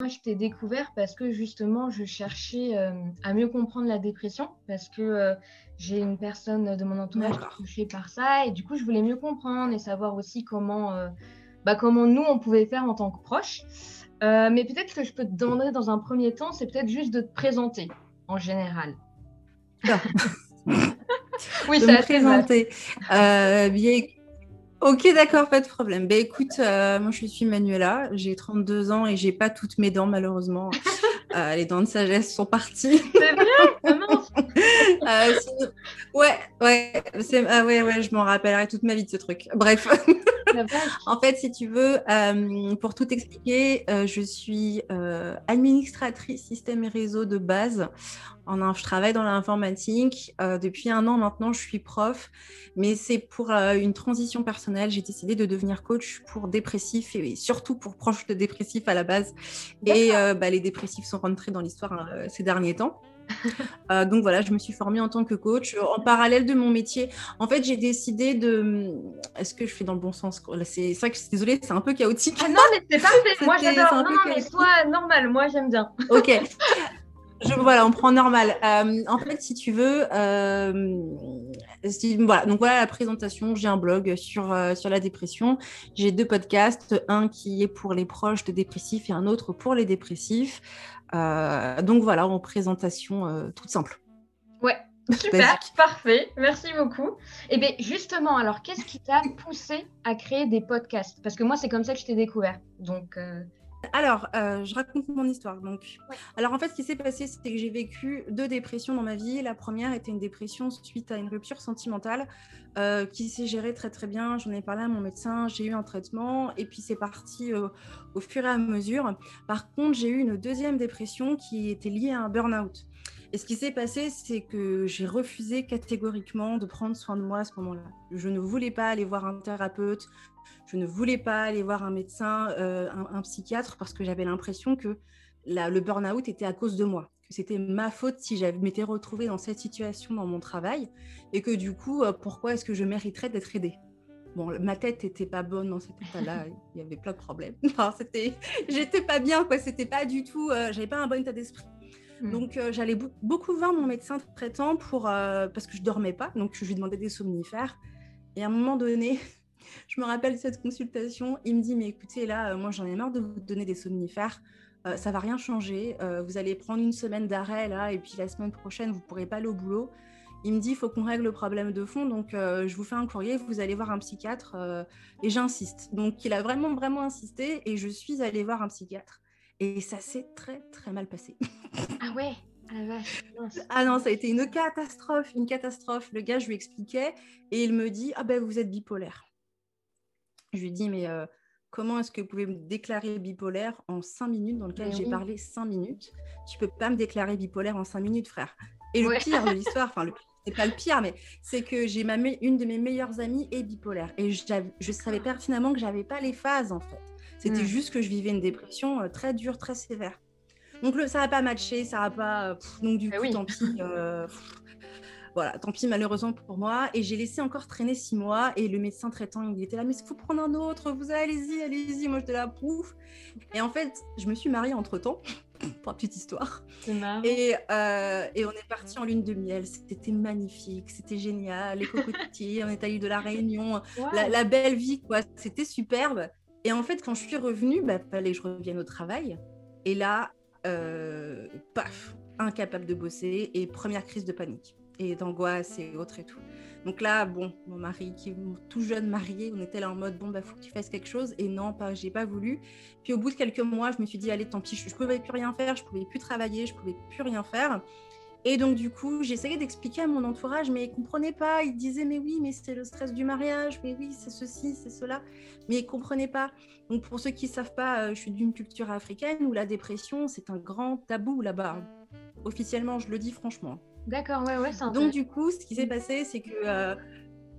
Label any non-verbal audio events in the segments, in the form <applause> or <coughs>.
Moi, je t'ai découvert parce que justement, je cherchais euh, à mieux comprendre la dépression parce que euh, j'ai une personne de mon entourage touchée par ça et du coup, je voulais mieux comprendre et savoir aussi comment, euh, bah, comment nous, on pouvait faire en tant que proches. mais peut-être que je peux te demander dans un premier temps, c'est peut-être juste de te présenter en général. <laughs> oui, ça me présenter. bien, Ok, d'accord, pas de problème. Ben écoute, euh, moi je suis Manuela, j'ai 32 ans et j'ai pas toutes mes dents malheureusement. <laughs> Euh, les dents de sagesse sont parties. C'est vrai euh, Ouais, ouais, ah ouais, ouais, je m'en rappellerai toute ma vie de ce truc. Bref. <laughs> en fait, si tu veux, pour tout expliquer, je suis administratrice système et réseau de base je travaille dans l'informatique. Euh, depuis un an maintenant, je suis prof, mais c'est pour euh, une transition personnelle. J'ai décidé de devenir coach pour dépressifs et, surtout pour proches de dépressifs à la base. Et euh, bah, les dépressifs sont rentrés dans l'histoire hein, ces derniers temps. Donc voilà, je me suis formée en tant que coach en parallèle de mon métier. En fait, j'ai décidé de. Est-ce que je fais dans le bon sens C'est ça que je suis désolée, c'est un peu chaotique. Ah non, mais c'est parfait. Moi, j'adore. Non, non, mais toi, normal. Moi, j'aime bien. Ok. <laughs> Je, voilà, on prend normal. Euh, en fait, si tu veux, euh, voilà, donc voilà la présentation. J'ai un blog sur, euh, sur la dépression. J'ai deux podcasts, un qui est pour les proches de dépressifs et un autre pour les dépressifs. donc voilà, en présentation toute simple. Ouais, super, parfait, merci beaucoup. Et eh bien justement, alors qu'est-ce qui t'a poussé à créer des podcasts? Parce que moi, c'est comme ça que je t'ai découvert. Donc. Alors, euh, je raconte mon histoire. Donc, alors en fait, ce qui s'est passé, c'est que j'ai vécu deux dépressions dans ma vie. La première était une dépression suite à une rupture sentimentale euh, qui s'est gérée très très bien. J'en ai parlé à mon médecin, j'ai eu un traitement et puis c'est parti euh, au fur et à mesure. Par contre, j'ai eu une deuxième dépression qui était liée à un burn-out. Et ce qui s'est passé, c'est que j'ai refusé catégoriquement de prendre soin de moi à ce moment-là. Je ne voulais pas aller voir un thérapeute, je ne voulais pas aller voir un médecin, euh, un, psychiatre, parce que j'avais l'impression que le burn-out était à cause de moi, que c'était ma faute si je m'étais retrouvée dans cette situation dans mon travail, et que du coup, euh, pourquoi est-ce que je mériterais d'être aidée? Bon, ma tête n'était pas bonne dans cet état-là, <laughs> il y avait plein de problèmes. <laughs> Enfin, c'était, j'étais pas bien, quoi. C'était pas du tout, euh, j'avais pas un bon état d'esprit. Hmm. Donc, j'allais beaucoup voir mon médecin traitant pour, parce que je dormais pas. Donc, je lui demandais des somnifères. Et à un moment donné, <laughs> je me rappelle cette consultation. Il me dit, mais écoutez, là, euh, moi, j'en ai marre de vous donner des somnifères. Ça euh, ça va rien changer. Euh, vous allez prendre une semaine d'arrêt, là, et puis la semaine prochaine, vous pourrez pas aller au boulot. Il me dit, il faut qu'on règle le problème de fond. Donc, je vous fais un courrier, vous allez voir un psychiatre. et j'insiste. Donc, il a vraiment, vraiment insisté. Et je suis allée voir un psychiatre. Et ça s'est très, très mal passé. ah ouais ah, <laughs> ah, non, ça a été une catastrophe, une catastrophe. Le gars, je lui expliquais et il me dit Ah ben, vous êtes bipolaire. Je lui dis, mais euh, comment est-ce que vous pouvez me déclarer bipolaire en cinq minutes, dans lequel j'ai parlé cinq minutes? Tu peux pas me déclarer bipolaire en cinq minutes, frère. Et le pire de <laughs> l'histoire, enfin, c'est pas le pire, mais c'est que j'ai ma une de mes meilleures amies est bipolaire. Et je savais pertinemment que j'avais pas les phases, en fait. C'était hmm. juste que je vivais une dépression euh, très dure, très sévère. Donc le, ça n'a pas matché, ça n'a pas. Euh, donc du eh coup, tant pis. <laughs> Voilà, tant pis malheureusement pour moi. Et j'ai laissé encore traîner six mois. Et le médecin traitant, il était là, mais il faut prendre un autre. Vous allez-y, allez-y. Moi, j'étais là, pouf. Et en fait, je me suis mariée entre temps. <coughs> pour la petite histoire. Et, euh, et, on est parti en lune de miel. C'était magnifique, c'était génial. Les cocotiers, <laughs> on est allé de la Réunion, la, belle vie, quoi. C'était superbe. Et en fait, quand je suis revenue, bah, fallait que je revienne au travail. Et là, euh, paf, incapable de bosser et première crise de panique et d'angoisse et autres et tout. Donc là, bon, mon mari, qui est tout jeune marié, on était là en mode bon, bah, faut que tu fasses quelque chose. Et non, pas, j'ai pas voulu. Puis au bout de quelques mois, je me suis dit, allez, tant pis, je, ne pouvais plus rien faire, je pouvais plus travailler, je pouvais plus rien faire. Et donc, du coup, j'essayais d'expliquer à mon entourage, mais ils ne comprenaient pas. Ils disaient, mais oui, mais c'est le stress du mariage, mais oui, c'est ceci, c'est cela. Mais ils ne comprenaient pas. Donc, pour ceux qui ne savent pas, euh, je suis d'une culture africaine où la dépression, c'est un grand tabou là-bas. Officiellement, je le dis franchement. D'accord, ouais, ouais, Donc, du coup, ce qui s'est passé, c'est que. Euh,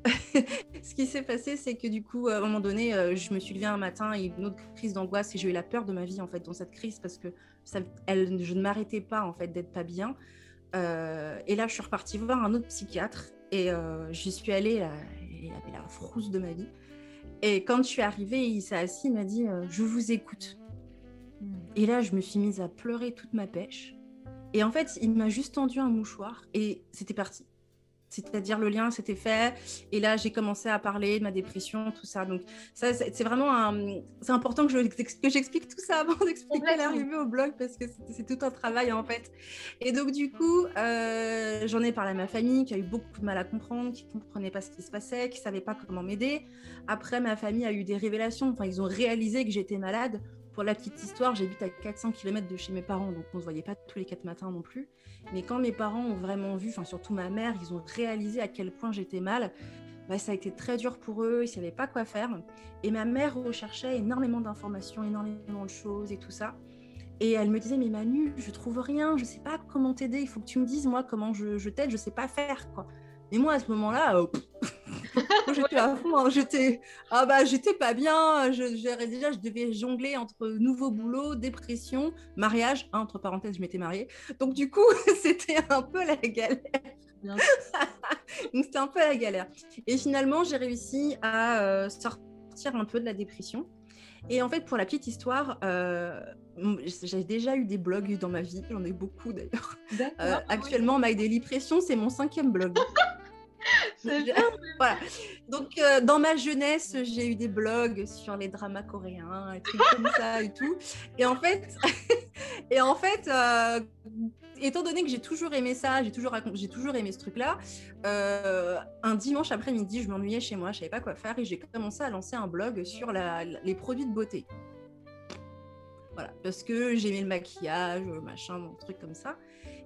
<laughs> ce qui s'est passé, c'est que du coup, à un moment donné, euh, je me suis levée un matin et une autre crise d'angoisse et j'ai eu la peur de ma vie en fait dans cette crise parce que ça, elle, je ne m'arrêtais pas en fait d'être pas bien. Euh, et là, je suis repartie voir un autre psychiatre et j'y suis allée. Là, il avait la frousse de ma vie. Et quand je suis arrivée, il s'est assis, il m'a dit Je vous écoute. Et là, je me suis mise à pleurer toute ma pêche. Et en fait, il m'a juste tendu un mouchoir et c'était parti. C'est-à-dire le lien s'était fait et là j'ai commencé à parler de ma dépression, tout ça. Donc ça c'est vraiment un... c'est important que, je, que j'explique tout ça avant <laughs> d'expliquer l'arrivée au blog parce que c'est, tout un travail en fait. Et donc du coup euh, j'en ai parlé à ma famille qui a eu beaucoup de mal à comprendre, qui comprenait pas ce qui se passait, qui savait pas comment m'aider. Après ma famille a eu des révélations, enfin ils ont réalisé que j'étais malade. Pour la petite histoire, j'habite à 400 km de chez mes parents, donc on ne se voyait pas tous les quatre matins non plus. Mais quand mes parents ont vraiment vu, enfin surtout ma mère, ils ont réalisé à quel point j'étais mal, bah, ça a été très dur pour eux, ils ne savaient pas quoi faire. Et ma mère recherchait énormément d'informations, énormément de choses et tout ça. Et elle me disait, mais Manu, je trouve rien, je ne sais pas comment t'aider, il faut que tu me dises, moi, comment je, t'aide, je ne sais pas faire. quoi. Mais moi, à ce moment-là, euh, j'étais à fond. Hein. j'étais, ah bah, j'étais pas bien. Je, déjà, je devais jongler entre nouveau boulot, dépression, mariage. Hein, entre parenthèses, je m'étais mariée. Donc, du coup, <laughs> c'était un peu la galère. <laughs> Donc, c'était un peu la galère. Et finalement, j'ai réussi à euh, sortir un peu de la dépression. Et en fait, pour la petite histoire, euh, j'ai déjà eu des blogs dans ma vie, j'en ai beaucoup d'ailleurs. Euh, actuellement, My Daily Pression, c'est mon cinquième blog. <laughs> <laughs> <laughs> voilà. Donc, euh, dans ma jeunesse, j'ai eu des blogs sur les dramas coréens, et trucs comme ça et <laughs> tout. Et en fait, et en fait euh, étant donné que j'ai toujours aimé ça, j'ai toujours, j'ai toujours aimé ce truc-là, euh, un dimanche après-midi, je m'ennuyais chez moi, je savais pas quoi faire et j'ai commencé à lancer un blog sur les produits de beauté. Voilà, parce que j'aimais le maquillage, machin, mon truc comme ça.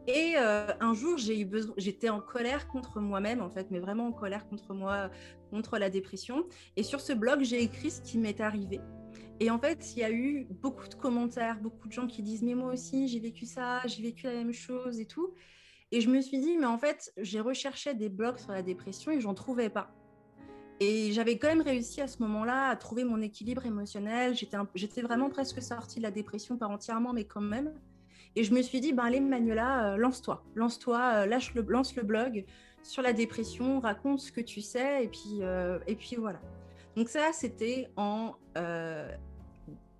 Et euh, un jour, j'ai eu besoin, j'étais en colère contre moi-même, en fait, mais vraiment en colère contre moi, contre la dépression. Et sur ce blog, j'ai écrit ce qui m'est arrivé. Et en fait, il y a eu beaucoup de commentaires, beaucoup de gens qui disent Mais moi aussi, j'ai vécu ça, j'ai vécu la même chose et tout. Et je me suis dit Mais en fait, j'ai recherché des blogs sur la dépression et j'en trouvais pas. Et j'avais quand même réussi à ce moment-là à trouver mon équilibre émotionnel. J'étais vraiment presque sortie de la dépression par entièrement, mais quand même. Et je me suis dit, ben allez Manuela, euh, lance-toi, lance-toi, euh, lâche le, lance le blog sur la dépression, raconte ce que tu sais, et puis, euh, et puis voilà. Donc ça, c'était en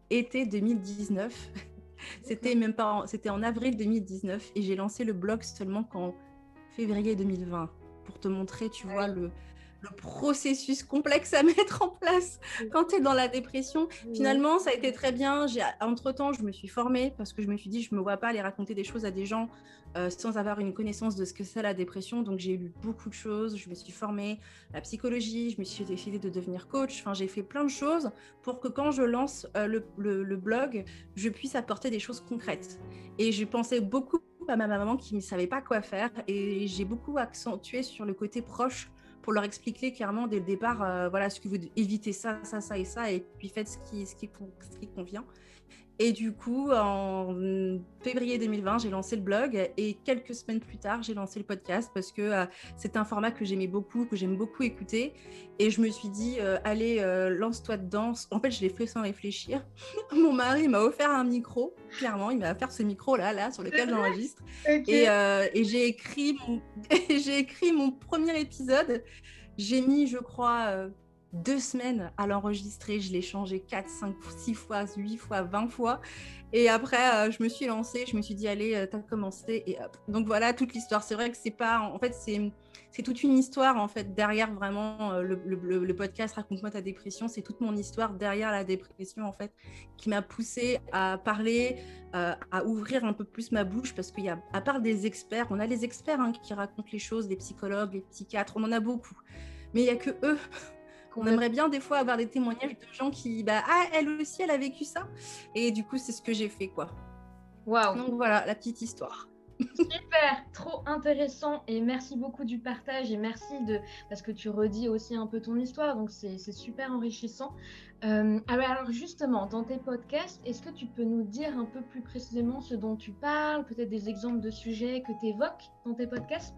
été 2019. <laughs> c'était même pas, c'était en avril 2019, et j'ai lancé le blog seulement qu'en février 2020 pour te montrer, tu vois, le, le processus complexe à <laughs> mettre en place quand tu es dans la dépression. Finalement, ça a été très bien. Entre-temps, je me suis formée parce que je me suis dit, je ne me vois pas aller raconter des choses à des gens euh, sans avoir une connaissance de ce que c'est la dépression. Donc, j'ai lu beaucoup de choses. Je me suis formée la psychologie. Je me suis décidée de devenir coach. Enfin, j'ai fait plein de choses pour que quand je lance euh, le, le, blog, je puisse apporter des choses concrètes. Et je pensais beaucoup à ma maman qui ne savait pas quoi faire. Et j'ai beaucoup accentué sur le côté proche pour leur expliquer clairement dès le départ, euh, voilà, ce que vous évitez ça, ça, ça et ça, et puis faites ce qui, convient. Et du coup, en février 2020, j'ai lancé le blog et quelques semaines plus tard, j'ai lancé le podcast parce que euh, c'est un format que j'aimais beaucoup, que j'aime beaucoup écouter. Et je me suis dit, euh, allez, lance-toi dedans. En fait, je l'ai fait sans réfléchir. <laughs> Mon mari m'a offert un micro, clairement, il m'a offert ce micro-là, là, sur lequel <laughs> j'enregistre. Et, et j'ai écrit, mon... <laughs> j'ai écrit mon premier épisode. J'ai mis, je crois, deux semaines à l'enregistrer. Je l'ai changé 4, 5, 6 fois, 8 fois, 20 fois. Et après, euh, je me suis lancée, je me suis dit, allez, euh, t'as commencé. Et hop. Donc voilà toute l'histoire. C'est vrai que c'est pas. En fait, c'est. Toute une histoire en fait derrière vraiment euh, le, podcast Raconte-moi ta dépression. C'est toute mon histoire derrière la dépression en fait qui m'a poussée à parler, à ouvrir un peu plus ma bouche parce qu'il y a, à part des experts, on a les experts hein, qui racontent les choses, les psychologues, les psychiatres, on en a beaucoup. Mais il n'y a que eux on aimerait bien des fois avoir des témoignages de gens qui, bah, ah, elle aussi, elle a vécu ça. Et du coup, c'est ce que j'ai fait, quoi. Waouh. Donc voilà, la petite histoire. Super, trop intéressant et merci beaucoup du partage et merci de parce que tu redis aussi un peu ton histoire donc c'est super enrichissant. Euh, alors justement, dans tes podcasts, est-ce que tu peux nous dire un peu plus précisément ce dont tu parles, peut-être des exemples de sujets que tu évoques dans tes podcasts?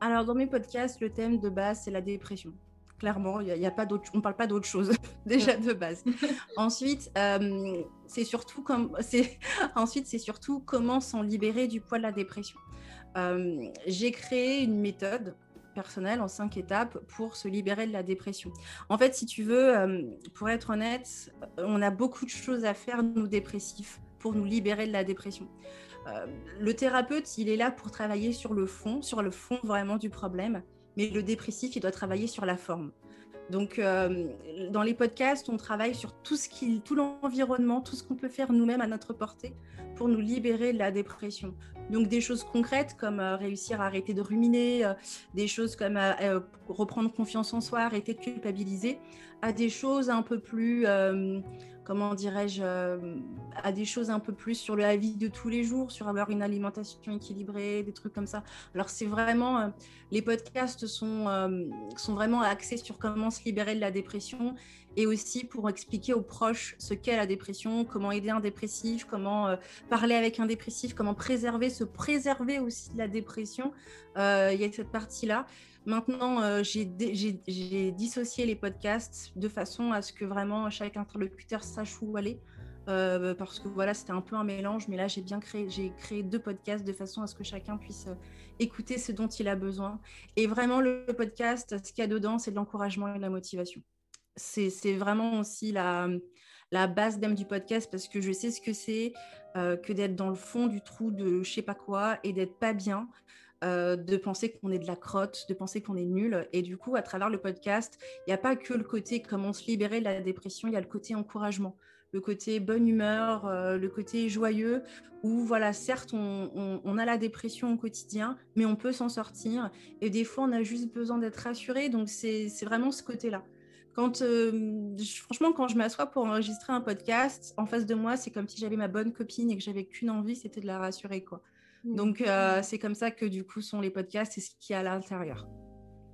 Alors, dans mes podcasts, le thème de base, c'est la dépression. Clairement, il y a pas on ne parle pas d'autre chose, <laughs> déjà de base. <laughs> Ensuite, euh, c'est surtout, comme, <laughs> ensuite, surtout comment s'en libérer du poids de la dépression. Euh, j'ai créé une méthode personnel en cinq étapes pour se libérer de la dépression. En fait, si tu veux, euh, pour être honnête, on a beaucoup de choses à faire, nous dépressifs, pour nous libérer de la dépression. Euh, le thérapeute, il est là pour travailler sur le fond, sur le fond vraiment du problème, mais le dépressif, il doit travailler sur la forme. Donc, euh, dans les podcasts, on travaille sur tout ce qui, tout l'environnement, tout ce qu'on peut faire nous-mêmes à notre portée pour nous libérer de la dépression. Donc, des choses concrètes comme euh, réussir à arrêter de ruminer, des choses comme reprendre confiance en soi, arrêter de culpabiliser, à des choses un peu plus comment dirais-je, euh, à des choses un peu plus sur la vie de tous les jours, sur avoir une alimentation équilibrée, des trucs comme ça. Alors c'est vraiment, euh, les podcasts sont, euh, sont vraiment axés sur comment se libérer de la dépression et aussi pour expliquer aux proches ce qu'est la dépression, comment aider un dépressif, comment parler avec un dépressif, comment préserver, se préserver aussi de la dépression. Il y a cette partie-là. Maintenant, euh, j'ai dissocié les podcasts de façon à ce que vraiment chaque interlocuteur sache où aller. Euh, parce que voilà, c'était un peu un mélange, mais là j'ai bien créé, j'ai créé deux podcasts de façon à ce que chacun puisse euh, écouter ce dont il a besoin. Et vraiment, le podcast, ce qu'il y a dedans, c'est de l'encouragement et de la motivation. C'est vraiment aussi la, base même du podcast parce que je sais ce que c'est que d'être dans le fond du trou de je sais pas quoi et d'être pas bien. Euh, de penser qu'on est de la crotte, de penser qu'on est nul. Et du coup, à travers le podcast, il n'y a pas que le côté comment se libérer de la dépression, il y a le côté encouragement, le côté bonne humeur, euh, le côté joyeux, où voilà, certes, on, a la dépression au quotidien, mais on peut s'en sortir. Et des fois, on a juste besoin d'être rassuré. Donc, c'est vraiment ce côté-là. Quand, euh, franchement, quand je m'assois pour enregistrer un podcast, en face de moi, c'est comme si j'avais ma bonne copine et que j'avais qu'une envie, c'était de la rassurer, quoi. Mmh. Donc, euh, c'est comme ça que du coup sont les podcasts et ce qu'il y a à l'intérieur.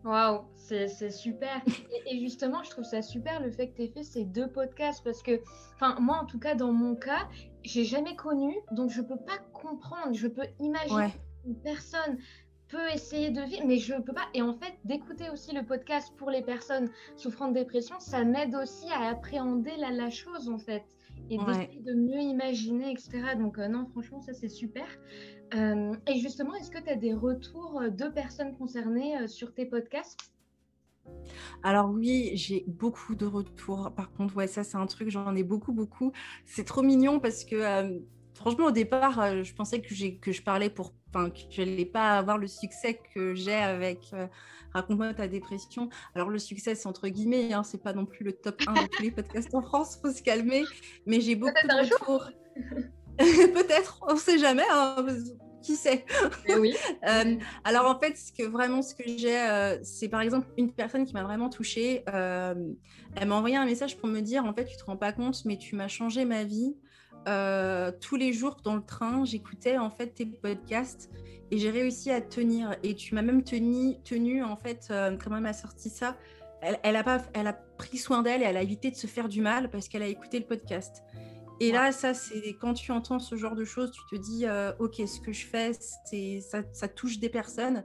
Waouh, c'est super. Et, justement, je trouve ça super le fait que tu aies fait ces deux podcasts parce que, enfin, moi en tout cas, dans mon cas, j'ai jamais connu, donc je peux pas comprendre, je peux imaginer une personne peut essayer de vivre, mais je peux pas. Et en fait, d'écouter aussi le podcast pour les personnes souffrant de dépression, ça m'aide aussi à appréhender la, la chose en fait et de mieux imaginer, etc. Donc euh, non, franchement, ça c'est super. Euh, et justement, est-ce que tu as des retours euh, de personnes concernées euh, sur tes podcasts? Alors oui, j'ai beaucoup de retours. Par contre, ouais, ça c'est un truc, j'en ai beaucoup, beaucoup. C'est trop mignon parce que franchement, au départ, je pensais que, que je parlais pour, enfin, que je n'allais pas avoir le succès que j'ai avec Raconte-moi ta dépression. Alors le succès, c'est entre guillemets, hein, c'est pas non plus le top 1 de tous les podcasts en France, faut se calmer. Mais j'ai beaucoup de retours. <laughs> Peut-être, on ne sait jamais. Hein, qui sait eh oui. <laughs> Euh, alors en fait, ce que vraiment ce que j'ai, euh, c'est par exemple une personne qui m'a vraiment touchée. Euh, elle m'a envoyé un message pour me dire en fait, tu te rends pas compte, mais tu m'as changé ma vie. tous les jours dans le train, j'écoutais en fait tes podcasts et j'ai réussi à tenir. Et tu m'as même tenu, tenu en fait, comment elle m'a sorti ça. Elle, elle, a pas, elle a pris soin d'elle et elle a évité de se faire du mal parce qu'elle a écouté le podcast. Et là, ça, c'est quand tu entends ce genre de choses, tu te dis, euh, ok, ce que je fais, ça, ça touche des personnes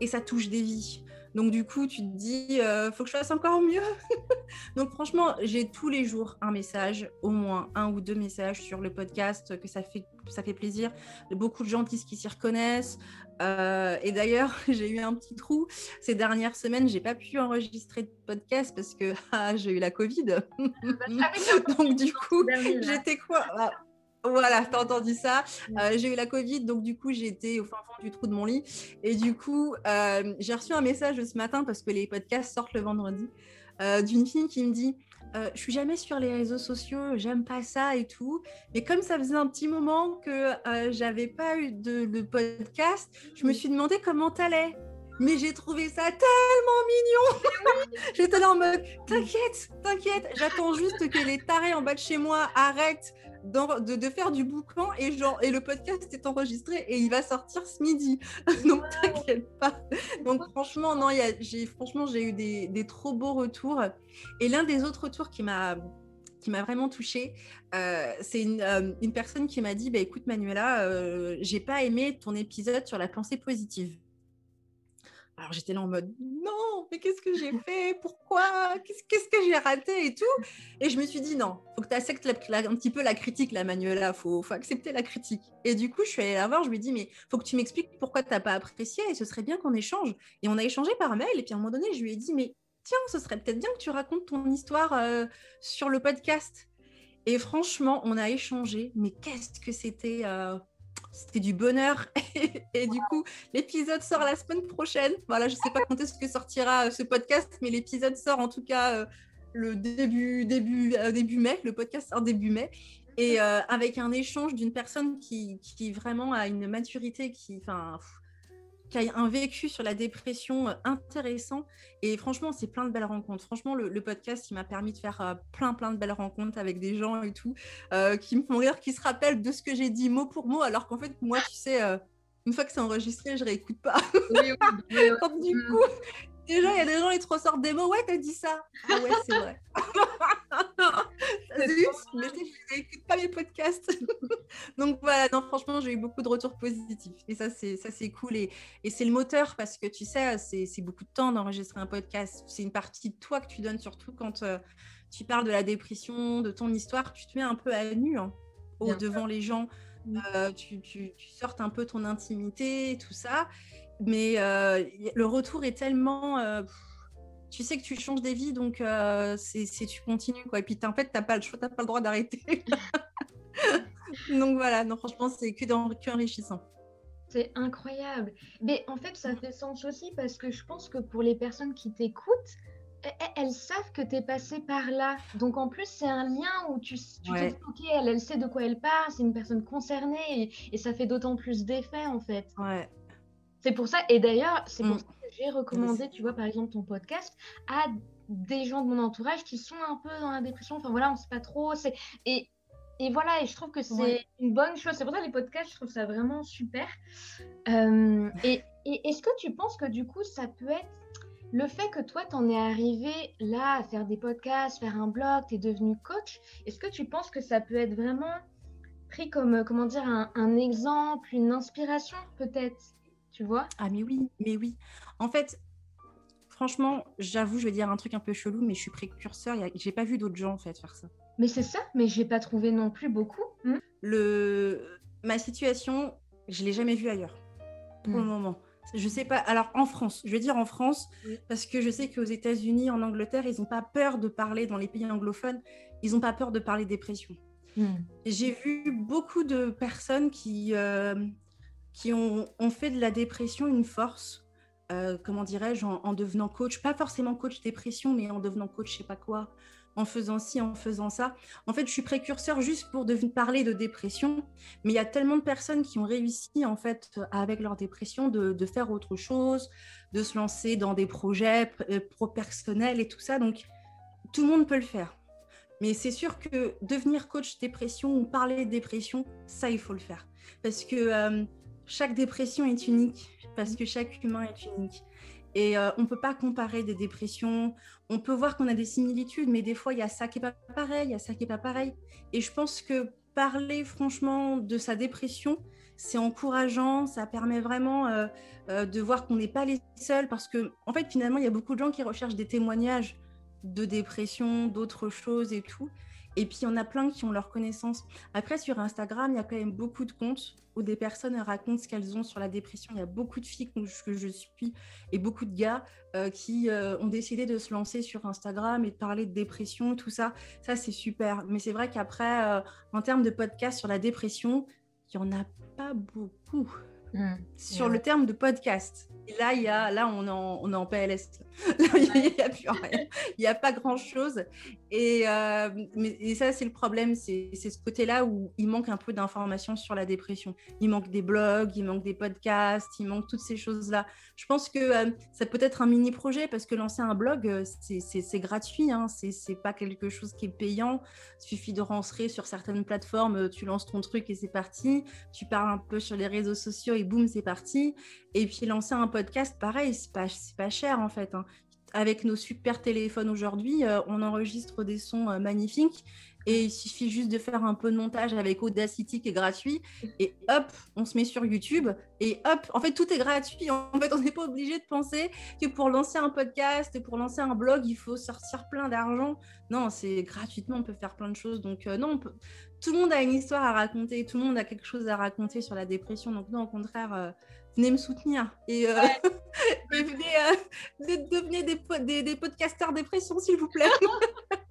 et ça touche des vies. Donc du coup, tu te dis, il euh, faut que je fasse encore mieux. <laughs> Donc franchement, j'ai tous les jours un message, au moins un ou deux messages sur le podcast, que ça fait, ça fait plaisir. Beaucoup de gens disent qu'ils s'y reconnaissent. Euh, et d'ailleurs, <laughs> j'ai eu un petit trou ces dernières semaines. J'ai pas pu enregistrer de podcast parce que <laughs> ah, j'ai eu la Covid. <laughs> Donc du coup, j'étais quoi? Ah, voilà, t'as entendu ça. Euh, j'ai eu la Covid, donc du coup, j'étais au fin fond du trou de mon lit. Et du coup, euh, j'ai reçu un message ce matin parce que les podcasts sortent le vendredi euh, d'une fille qui me dit Je suis jamais sur les réseaux sociaux, j'aime pas ça et tout. Mais comme ça faisait un petit moment que j'avais pas eu de, de, podcast, je me suis demandé comment t'allais. Mais j'ai trouvé ça tellement mignon. <laughs> J'étais là en mode T'inquiète, t'inquiète, j'attends juste que les tarés en bas de chez moi arrêtent de, faire du boucan et, genre, et le podcast est enregistré et il va sortir ce midi. <laughs> Donc t'inquiète pas. Donc franchement, non, j'ai franchement j'ai eu des, trop beaux retours. Et l'un des autres retours qui m'a qui m'a vraiment touchée, euh, c'est une, euh, une, personne qui m'a dit bah, écoute Manuela, euh, j'ai pas aimé ton épisode sur la pensée positive. Alors j'étais là en mode non, mais qu'est-ce que j'ai fait? Pourquoi? Qu'est-ce que j'ai raté et tout? Et je me suis dit non, faut que tu acceptes un petit peu la critique, la Manuela, faut, faut accepter la critique. Et du coup, je suis allée la voir, je lui ai dit mais faut que tu m'expliques pourquoi tu n'as pas apprécié et ce serait bien qu'on échange. Et on a échangé par mail et puis à un moment donné, je lui ai dit mais tiens, ce serait peut-être bien que tu racontes ton histoire euh, sur le podcast. Et franchement, on a échangé, mais qu'est-ce que c'était euh, c'était du bonheur. <laughs> et, du coup, l'épisode sort la semaine prochaine. Voilà, je ne sais pas quand est-ce que sortira euh, ce podcast, mais l'épisode sort en tout cas euh, le début, début, euh, début mai. Le podcast sort début mai. Et avec un échange d'une personne qui, qui, vraiment a une maturité qui, enfin, qui a un vécu sur la dépression euh, intéressant. Et franchement, c'est plein de belles rencontres. Franchement, le, podcast, il m'a permis de faire euh, plein, plein de belles rencontres avec des gens et tout, euh, qui me font rire, qui se rappellent de ce que j'ai dit mot pour mot, alors qu'en fait, moi, tu sais, une fois que c'est enregistré, je réécoute pas. Oui, <laughs> du coup, Déjà, il y a des gens, ils te ressortent des mots. Ouais, t'as dit ça. Ah ouais, c'est vrai. <laughs> mais je n'écoute pas mes podcasts. <laughs> Donc voilà, non, franchement, j'ai eu beaucoup de retours positifs. Et ça, c'est, ça, c'est cool. Et, et c'est le moteur parce que tu sais, c'est, c'est beaucoup de temps d'enregistrer un podcast. C'est une partie de toi que tu donnes, surtout quand euh, tu parles de la dépression, de ton histoire. Tu te mets un peu à nu hein, au, devant les gens. Euh, tu, tu, tu sortes un peu ton intimité, tout ça. Mais euh, le retour est tellement. Euh, tu sais que tu changes des vies, donc euh, c'est, tu continues. Quoi. Et puis, en fait, tu n'as pas le choix, tu pas le droit d'arrêter. <laughs> donc voilà, non, franchement, c'est que, que enrichissant. C'est incroyable. Mais en fait, ça fait sens aussi parce que je pense que pour les personnes qui t'écoutent, e, e, elles savent que tu es passé par là. Donc en plus, c'est un lien où tu, tu te dis, ok, elle, elle sait de quoi elle parle, c'est une personne concernée et, et ça fait d'autant plus d'effet en fait. Ouais, c'est pour ça, et d'ailleurs, c'est pour mm. ça que j'ai recommandé, tu vois, par exemple, ton podcast à des gens de mon entourage qui sont un peu dans la dépression. Enfin voilà, on sait pas trop. Et, et voilà, et je trouve que c'est une bonne chose. C'est pour ça les podcasts, je trouve ça vraiment super. Euh, et, et est-ce que tu penses que du coup, ça peut être le fait que toi, tu en es arrivé là à faire des podcasts, faire un blog, tu es devenu coach, est-ce que tu penses que ça peut être vraiment pris comme, comment dire, un, un exemple, une inspiration peut-être? Tu vois? Ah mais oui, mais oui. En fait, franchement, j'avoue, je vais dire un truc un peu chelou, mais je suis précurseur. J'ai pas vu d'autres gens en fait faire ça. Mais c'est ça, mais j'ai pas trouvé non plus beaucoup. Hmm? le... Ma situation, je l'ai jamais vue ailleurs pour le hmm. moment. Je sais pas. Alors en France, je vais dire en France, parce que je sais qu'aux États-Unis, en Angleterre, ils n'ont pas peur de parler dans les pays anglophones. Ils n'ont pas peur de parler dépression. Hmm. J'ai vu beaucoup de personnes qui, euh, qui ont, fait de la dépression une force, euh, comment dirais-je, en, devenant coach, pas forcément coach dépression, mais en devenant coach, je sais pas quoi, en faisant ci, en faisant ça. En fait, je suis précurseur juste pour parler de dépression, mais il y a tellement de personnes qui ont réussi, en fait, avec leur dépression, de, faire autre chose, de se lancer dans des projets euh, pro-personnels et tout ça. Donc, tout le monde peut le faire. Mais c'est sûr que devenir coach dépression ou parler de dépression, ça, il faut le faire. Parce que euh, chaque dépression est unique parce que chaque humain est unique. Et euh, on ne peut pas comparer des dépressions. On peut voir qu'on a des similitudes, mais des fois, il y a ça qui n'est pas pareil, il y a ça qui n'est pas pareil. Et je pense que parler franchement de sa dépression, c'est encourageant, ça permet vraiment euh, euh, de voir qu'on n'est pas les seuls, parce que en fait, finalement, il y a beaucoup de gens qui recherchent des témoignages de dépression, d'autres choses et tout. Et puis, il y en a plein qui ont leur connaissance. Après, sur Instagram, il y a quand même beaucoup de comptes où des personnes racontent ce qu'elles ont sur la dépression. Il y a beaucoup de filles que je suis et beaucoup de gars euh, qui euh, ont décidé de se lancer sur Instagram et de parler de dépression, tout ça. Ça, c'est super. Mais c'est vrai qu'après, euh, en termes de podcast sur la dépression, il n'y en a pas beaucoup. Mmh. Sur le terme de podcast. Et là, il y a, là on, est en, on est en PLS. <laughs> il n'y a plus rien. Il n'y a pas grand-chose. Et, euh, et ça, c'est le problème. C'est ce côté-là où il manque un peu d'informations sur la dépression. Il manque des blogs, il manque des podcasts, il manque toutes ces choses-là. Je pense que euh, ça peut être un mini-projet parce que lancer un blog, euh, c'est gratuit. Hein. C'est pas quelque chose qui est payant. Il suffit de rentrer sur certaines plateformes, tu lances ton truc et c'est parti. Tu parles un peu sur les réseaux sociaux et boum, c'est parti. Et puis lancer un podcast, pareil, c'est pas, pas cher en fait. Hein. Avec nos super téléphones aujourd'hui, euh, on enregistre des sons euh, magnifiques. Et il suffit juste de faire un peu de montage avec Audacity qui est gratuit. Et hop, on se met sur YouTube. Et hop, en fait, tout est gratuit. En fait, on n'est pas obligé de penser que pour lancer un podcast, pour lancer un blog, il faut sortir plein d'argent. Non, c'est gratuitement, on peut faire plein de choses. Donc, euh, non, tout le monde a une histoire à raconter. Tout le monde a quelque chose à raconter sur la dépression. Donc, non, au contraire, euh, venez me soutenir. Et, euh, <laughs> venez, devenez des, des, des podcasteurs dépression, s'il vous plaît. <laughs>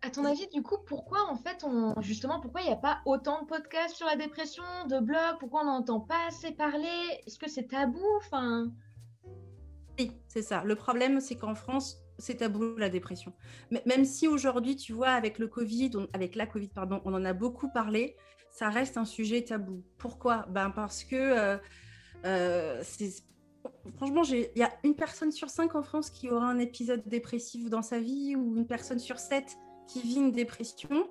À ton avis, du coup, pourquoi en fait, on, justement, pourquoi il n'y a pas autant de podcasts sur la dépression, de blogs? Pourquoi on n'entend pas assez parler? Est-ce que c'est tabou? Enfin. Oui, c'est ça. Le problème, c'est qu'en France, c'est tabou la dépression. même si aujourd'hui, tu vois, avec le Covid, avec la Covid, pardon, on en a beaucoup parlé, ça reste un sujet tabou. Pourquoi? Ben parce que euh, euh, c'est franchement, il y a une personne sur cinq en France qui aura un épisode dépressif dans sa vie ou une personne sur sept qui vit une dépression,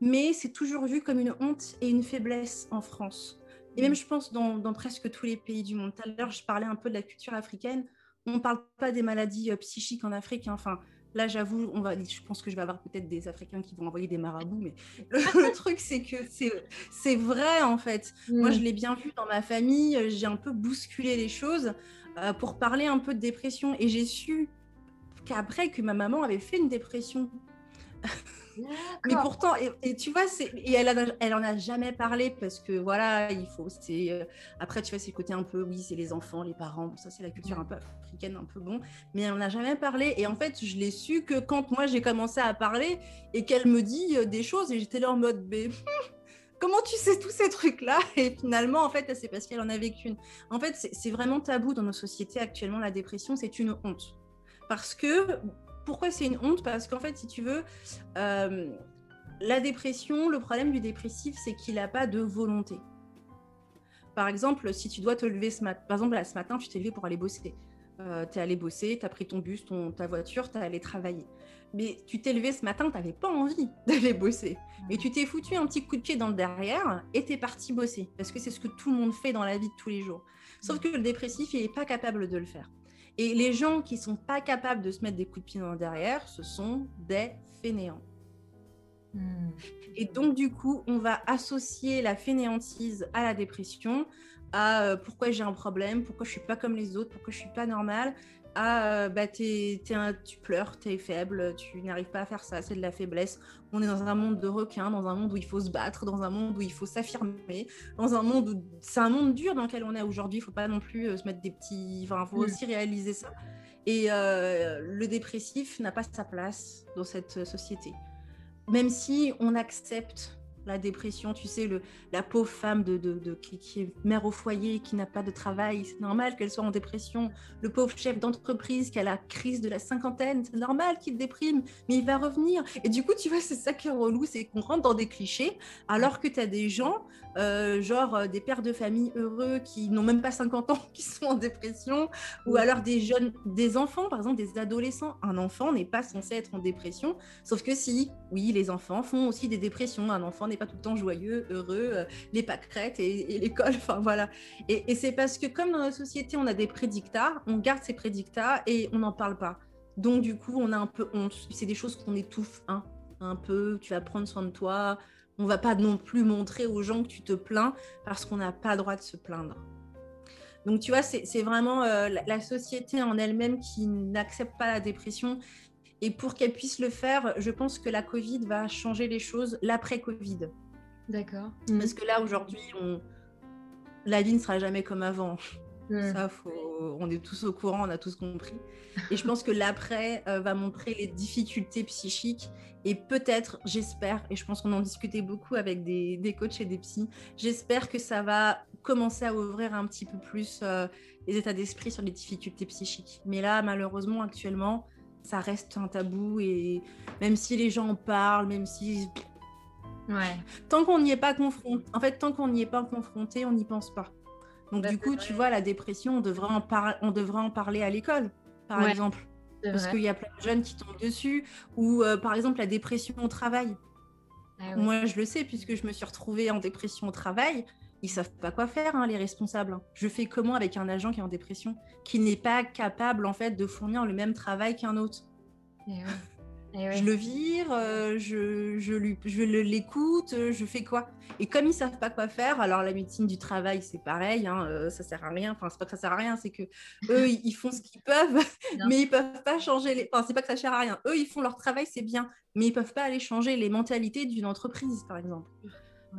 mais c'est toujours vu comme une honte et une faiblesse en France. Et même, je pense, dans, presque tous les pays du monde. Tout à l'heure, je parlais un peu de la culture africaine. On ne parle pas des maladies euh, psychiques en Afrique. Hein. Enfin, là, j'avoue, on va, je pense que je vais avoir peut-être des Africains qui vont envoyer des marabouts, mais <laughs> le, truc, c'est que c'est vrai, en fait. Moi, je l'ai bien vu dans ma famille. J'ai un peu bousculé les choses. Euh, pour parler un peu de dépression. Et j'ai su qu'après que ma maman avait fait une dépression. <laughs> Mais pourtant, et, tu vois, c'est, et elle, elle en a jamais parlé parce que voilà, il faut. C'est euh, après, tu vois, c'est le côté un peu, oui, c'est les enfants, les parents. ça, c'est la culture un peu africaine, un peu bon. Mais elle en a jamais parlé. Et en fait, je l'ai su que quand moi j'ai commencé à parler et qu'elle me dit euh, des choses, et j'étais là en mode, mais <laughs> comment tu sais tous ces trucs-là? <laughs> Et finalement, en fait, c'est parce qu'elle en a vécu une. En fait, c'est vraiment tabou dans nos sociétés actuellement, la dépression, c'est une honte. Parce que, pourquoi c'est une honte? Parce qu'en fait, si tu veux, euh, la dépression, le problème du dépressif, c'est qu'il n'a pas de volonté. Par exemple, si tu dois te lever ce matin, par exemple, là, ce matin, tu t'es levé pour aller bosser. Euh, tu es allé bosser, tu as pris ton bus, ta voiture, tu es allé travailler mais tu t'es levé ce matin, tu n'avais pas envie <laughs> d'aller bosser. Et tu t'es foutu un petit coup de pied dans le derrière et tu parti bosser. Parce que c'est ce que tout le monde fait dans la vie de tous les jours. Sauf que le dépressif, il n'est pas capable de le faire. Et les gens qui sont pas capables de se mettre des coups de pied dans le derrière, ce sont des fainéants. Hmm. Et donc, du coup, on va associer la fainéantise à la dépression, à euh, pourquoi j'ai un problème, pourquoi je suis pas comme les autres, pourquoi je suis pas normale ah, euh, bah, tu pleures, tu es faible, tu n'arrives pas à faire ça, c'est de la faiblesse. On est dans un monde de requins, dans un monde où il faut se battre, dans un monde où il faut s'affirmer, dans un monde où c'est un monde dur dans lequel on est aujourd'hui. Il faut pas non plus euh, se mettre des petits. Enfin, il faut mm. aussi réaliser ça. Et euh, le dépressif n'a pas sa place dans cette société. Même si on accepte la dépression, tu sais, le, la pauvre femme de, de, qui, est mère au foyer, qui n'a pas de travail, c'est normal qu'elle soit en dépression. Le pauvre chef d'entreprise qui a la crise de la cinquantaine, c'est normal qu'il déprime, mais il va revenir. Et du coup, tu vois, c'est ça qui est relou, c'est qu'on rentre dans des clichés, alors que tu as des gens, euh, genre euh, des pères de famille heureux qui n'ont même pas 50 ans, <laughs> qui sont en dépression, ou alors des jeunes, des enfants, par exemple, des adolescents. Un enfant n'est pas censé être en dépression, sauf que si, oui, les enfants font aussi des dépressions. Un enfant pas tout le temps joyeux, heureux, euh, les pâquerettes et, et l'école, <laughs> enfin voilà. Et, c'est parce que comme dans notre société, on a des prédictats, on garde ces prédictats et on n'en parle pas. Donc du coup, on a un peu honte. C'est des choses qu'on étouffe hein, un peu. Tu vas prendre soin de toi. On va pas non plus montrer aux gens que tu te plains parce qu'on n'a pas le droit de se plaindre. Donc tu vois, c'est vraiment euh, la, société en elle-même qui n'accepte pas la dépression et pour qu'elle puisse le faire, je pense que la Covid va changer les choses, l'après-Covid. D'accord. Parce que là, aujourd'hui, on... la vie ne sera jamais comme avant. Ça, on est tous au courant, on a tous compris. Et je pense que l'après euh, va montrer les difficultés psychiques et peut-être, j'espère, et je pense qu'on en discutait beaucoup avec des, des coachs et des psys, j'espère que ça va commencer à ouvrir un petit peu plus euh, les états d'esprit sur les difficultés psychiques. Mais là, malheureusement, actuellement, ça reste un tabou et même si les gens en parlent, même si ouais. tant qu'on n'y est pas confronté, en fait tant qu'on n'y est pas confronté, on n'y pense pas. Donc bah, du coup, tu vois, la dépression, on devrait en, on devrait en parler à l'école, par exemple, parce qu'il y a plein de jeunes qui tombent dessus, ou euh, par exemple la dépression au travail. Ah Moi, je le sais puisque je me suis retrouvée en dépression au travail ils savent pas quoi faire, hein, les responsables. Hein. Je fais comment avec un agent qui est en dépression, qui n'est pas capable en fait de fournir le même travail qu'un autre? Eh Eh je le vire, euh, je, je, lui, je l'écoute, euh, je fais quoi? Et comme ils savent pas quoi faire, alors la médecine du travail, c'est pareil, hein, euh, ça sert à rien. Enfin, c'est pas que ça sert à rien, c'est que <laughs> eux, ils font ce qu'ils peuvent, mais ils peuvent pas changer les. Enfin, c'est pas que ça sert à rien. Eux, ils font leur travail, c'est bien, mais ils peuvent pas aller changer les mentalités d'une entreprise, par exemple.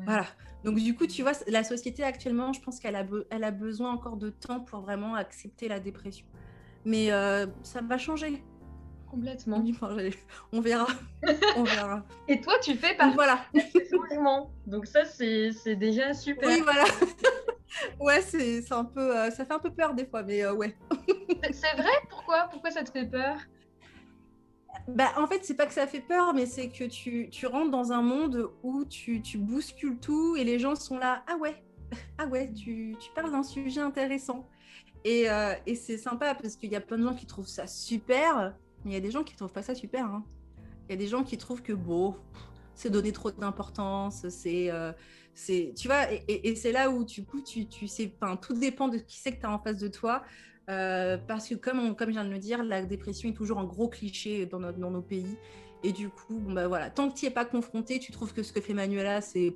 Voilà. Donc du coup, tu vois, la société actuellement, je pense qu'elle a, elle a besoin encore de temps pour vraiment accepter la dépression. Mais ça va changer. Complètement. On verra. <laughs> On verra. Et toi, tu fais par voilà. <laughs> Donc ça, c'est déjà super. Oui, voilà. <laughs> ouais, c'est un peu, euh, ça fait un peu peur des fois, mais euh, ouais. c'est vrai? Pourquoi? Pourquoi ça te fait peur? Bah, en fait, c'est pas que ça fait peur, mais c'est que tu, tu, rentres dans un monde où tu, tu, bouscules tout et les gens sont là. Ah ouais, ah ouais, tu, tu parles d'un sujet intéressant. Et, euh, et c'est sympa parce qu'il y a plein de gens qui trouvent ça super, mais il y a des gens qui trouvent pas ça super. Hein. Il y a des gens qui trouvent que bon, c'est donner trop d'importance, c'est, euh, c'est, tu vois, et, c'est là où du coup, tu, tu sais, tout dépend de qui c'est que tu as en face de toi. Euh, parce que comme, comme je viens de le dire, la dépression est toujours un gros cliché dans, dans nos pays. Et du coup, bon, bah, voilà, tant que tu n'y es pas confronté, tu trouves que ce que fait Manuela, c'est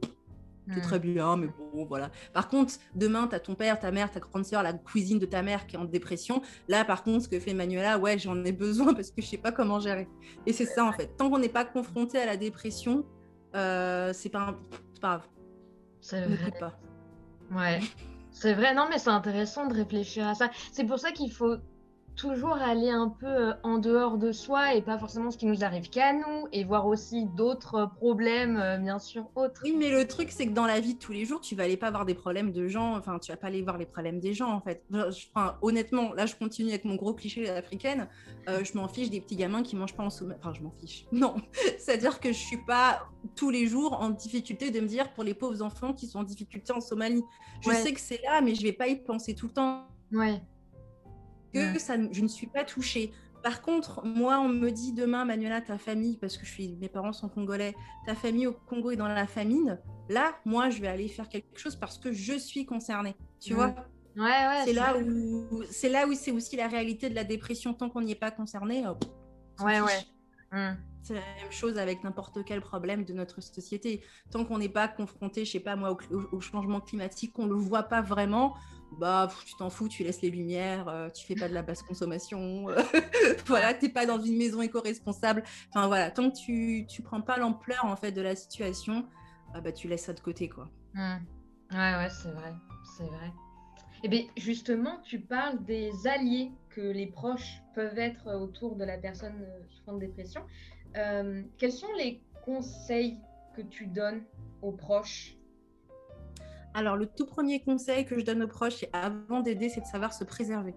c'est très bien, mais bon, voilà. Par contre, demain, tu as ton père, ta mère, ta grande sœur, la cuisine de ta mère qui est en dépression. Là, par contre, ce que fait Manuela, ouais, j'en ai besoin parce que je sais pas comment gérer. Et c'est ça, en fait. Tant qu'on n'est pas confronté à la dépression, euh, c'est pas, pas grave. C'est vrai. Pas. Ouais. C'est vrai, non, mais c'est intéressant de réfléchir à ça. C'est pour ça qu'il faut toujours aller un peu euh, en dehors de soi et pas forcément ce qui nous arrive qu'à nous et voir aussi d'autres problèmes, euh, bien sûr, autres. Oui, mais le truc, c'est que dans la vie de tous les jours, tu vas aller pas voir des problèmes de gens, enfin, tu vas pas aller voir les problèmes des gens, en fait. Enfin, honnêtement, là, je continue avec mon gros cliché africaine, euh, je m'en fiche des petits gamins qui mangent pas en Somalie. Enfin, je m'en fiche. <laughs> Non, c'est-à-dire que je suis pas tous les jours en difficulté de me dire pour les pauvres enfants qui sont en difficulté en Somalie. Je sais que c'est là, mais je vais pas y penser tout le temps. Ouais que ça, je ne suis pas touchée. Par contre, moi, on me dit demain, Manuela, ta famille, parce que je suis, mes parents sont congolais, ta famille au Congo est dans la famine. Là, moi, je vais aller faire quelque chose parce que je suis concernée. Tu vois? Ouais, ouais. C'est là où, c'est là où c'est aussi la réalité de la dépression. Tant qu'on n'y est pas concerné, ouais, ouais. Mmh. C'est la même chose avec n'importe quel problème de notre société. Tant qu'on n'est pas confronté, je sais pas moi, au, changement climatique, qu'on le voit pas vraiment, bah tu t'en fous, tu laisses les lumières, euh, tu fais pas de la basse consommation, euh, <laughs> <laughs> voilà, t'es pas dans une maison éco-responsable. Enfin voilà, tant que tu tu prends pas l'ampleur en fait de la situation, ah, bah tu laisses ça de côté quoi. Mmh. Ouais ouais c'est vrai, c'est vrai. Et eh bien justement, tu parles des alliés que les proches peuvent être autour de la personne euh, souffrant de dépression. quels sont les conseils que tu donnes aux proches alors, le tout premier conseil que je donne aux proches, avant d'aider, c'est de savoir se préserver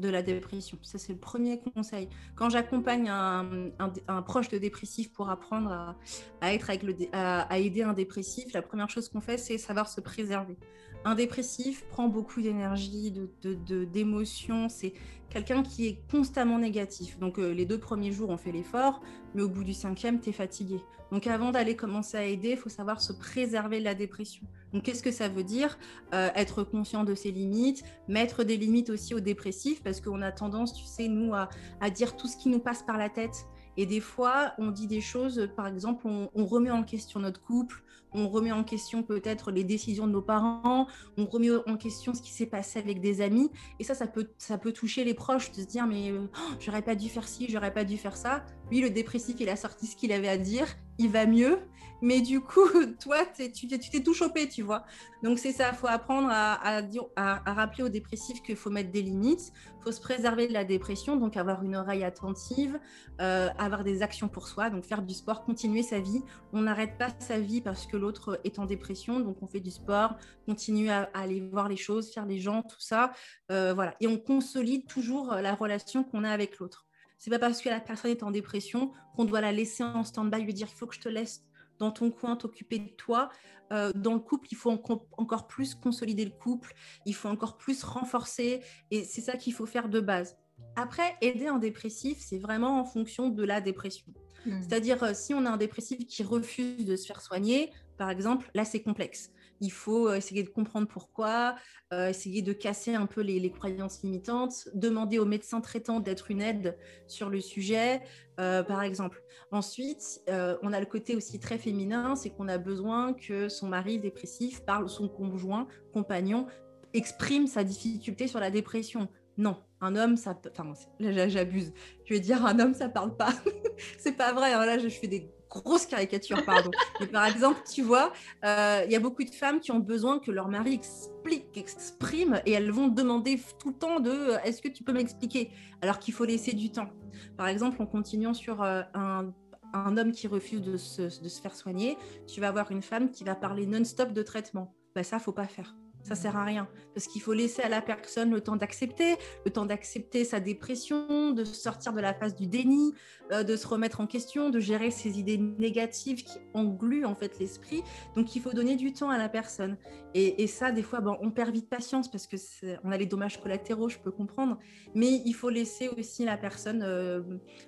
de la dépression. Ça, c'est le premier conseil. Quand j'accompagne un, proche de dépressif pour apprendre à, être avec le, à, aider un dépressif, la première chose qu'on fait, c'est savoir se préserver. Un dépressif prend beaucoup d'énergie, d'émotions. De, c'est quelqu'un qui est constamment négatif. Donc, euh, les deux premiers jours, on fait l'effort, mais au bout du cinquième, tu es fatigué. Donc, avant d'aller commencer à aider, il faut savoir se préserver de la dépression. Donc, qu'est-ce que ça veut dire? Euh, Être conscient de ses limites, mettre des limites aussi aux dépressifs, parce qu'on a tendance, tu sais, nous, à, dire tout ce qui nous passe par la tête. Et des fois, on dit des choses, par exemple, on remet en question notre couple, on remet en question peut-être les décisions de nos parents, on remet en question ce qui s'est passé avec des amis. Et ça, ça peut, ça peut toucher les proches de se dire, mais oh, j'aurais pas dû faire ci, j'aurais pas dû faire ça. Lui, le dépressif, il a sorti ce qu'il avait à dire, il va mieux. Mais du coup, <laughs> toi, tu t'es tout chopé, tu vois. Donc, c'est ça, il faut apprendre à, rappeler aux dépressifs qu'il faut mettre des limites, il faut se préserver de la dépression, donc avoir une oreille attentive, euh, avoir des actions pour soi, donc faire du sport, continuer sa vie. On n'arrête pas sa vie parce que l'autre est en dépression, donc on fait du sport, continue à, aller voir les choses, faire les gens, tout ça. Euh, voilà. Et on consolide toujours la relation qu'on a avec l'autre. C'est pas parce que la personne est en dépression qu'on doit la laisser en stand-by, lui dire il faut que je te laisse dans ton coin, t'occuper de toi. Euh, dans le couple, il faut encore plus consolider le couple, il faut encore plus renforcer, et c'est ça qu'il faut faire de base. Après, aider un dépressif, c'est vraiment en fonction de la dépression. Hmm. C'est-à-dire, euh, si on a un dépressif qui refuse de se faire soigner, par exemple, là, c'est complexe. Il faut euh, essayer de comprendre pourquoi, euh, essayer de casser un peu les, croyances limitantes, demander au médecin traitant d'être une aide sur le sujet, euh, par exemple. Ensuite, on a le côté aussi très féminin, c'est qu'on a besoin que son mari dépressif parle, son conjoint, compagnon, exprime sa difficulté sur la dépression. Non, un homme, ça, enfin, là j'abuse. Je vais dire un homme, ça parle pas. <laughs> c'est pas vrai. Hein. Là, je fais des grosse caricature, pardon. <laughs> Mais par exemple, tu vois, euh, il y a beaucoup de femmes qui ont besoin que leur mari explique, exprime, et elles vont demander tout le temps de euh, est-ce que tu peux m'expliquer? Alors qu'il faut laisser du temps. Par exemple, en continuant sur euh, un, homme qui refuse de se, de se, faire soigner, tu vas avoir une femme qui va parler non-stop de traitement. Ben, ça, faut pas faire. Ça sert à rien parce qu'il faut laisser à la personne le temps d'accepter, le temps d'accepter sa dépression, de sortir de la phase du déni, euh, de se remettre en question, de gérer ses idées négatives qui engluent en fait l'esprit. Donc il faut donner du temps à la personne. Et, ça, des fois, on perd vite patience parce que on a les dommages collatéraux, je peux comprendre. Mais il faut laisser aussi la personne, euh,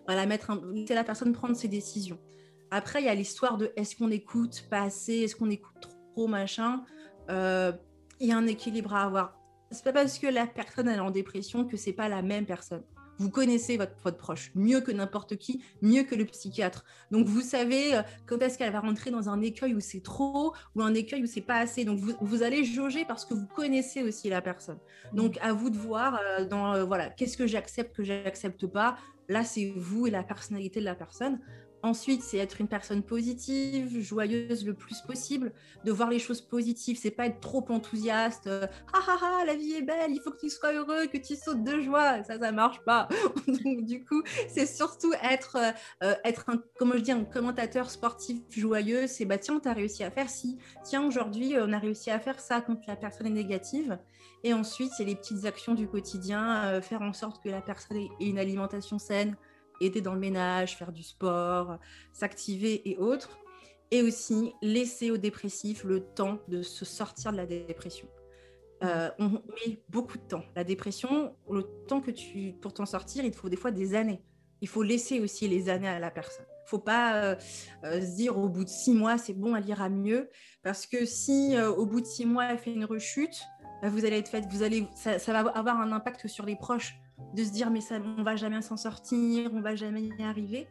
mettre la personne prendre ses décisions. Après, il y a l'histoire de est-ce qu'on écoute pas assez, est-ce qu'on écoute trop, machin. Euh, il y a un équilibre à avoir. C'est pas parce que la personne est en dépression que c'est pas la même personne. Vous connaissez votre, votre proche mieux que n'importe qui, mieux que le psychiatre. Donc vous savez euh, quand est-ce qu'elle va rentrer dans un écueil où c'est trop ou un écueil où c'est pas assez. Donc vous, vous, allez jauger parce que vous connaissez aussi la personne. Donc à vous de voir euh, dans euh, voilà qu'est-ce que j'accepte, que j'accepte pas. Là c'est vous et la personnalité de la personne. Ensuite, c'est être une personne positive, joyeuse le plus possible, de voir les choses positives. C'est pas être trop enthousiaste. ah ah ah, la vie est belle, il faut que tu sois heureux, que tu sautes de joie. Ça, ça marche pas. <laughs> Donc, du coup, c'est surtout être, euh, être un, comment je dis, un commentateur sportif joyeux. C'est bah tiens, as réussi à faire ci. Tiens, aujourd'hui, on a réussi à faire ça quand la personne est négative. Et ensuite, c'est les petites actions du quotidien, euh, faire en sorte que la personne ait une alimentation saine aider dans le ménage, faire du sport, s'activer et autres. Et aussi laisser aux dépressifs le temps de se sortir de la dépression. Euh, on met beaucoup de temps. La dépression, le temps que tu pour t'en sortir, il faut des fois des années. Il faut laisser aussi les années à la personne. Il faut pas euh, euh, se dire au bout de six mois c'est bon, elle ira mieux, parce que si au bout de six mois elle fait une rechute, bah, vous allez être fait, vous allez, ça, ça, va avoir un impact sur les proches de se dire mais ça, on va jamais s'en sortir, on va jamais y arriver.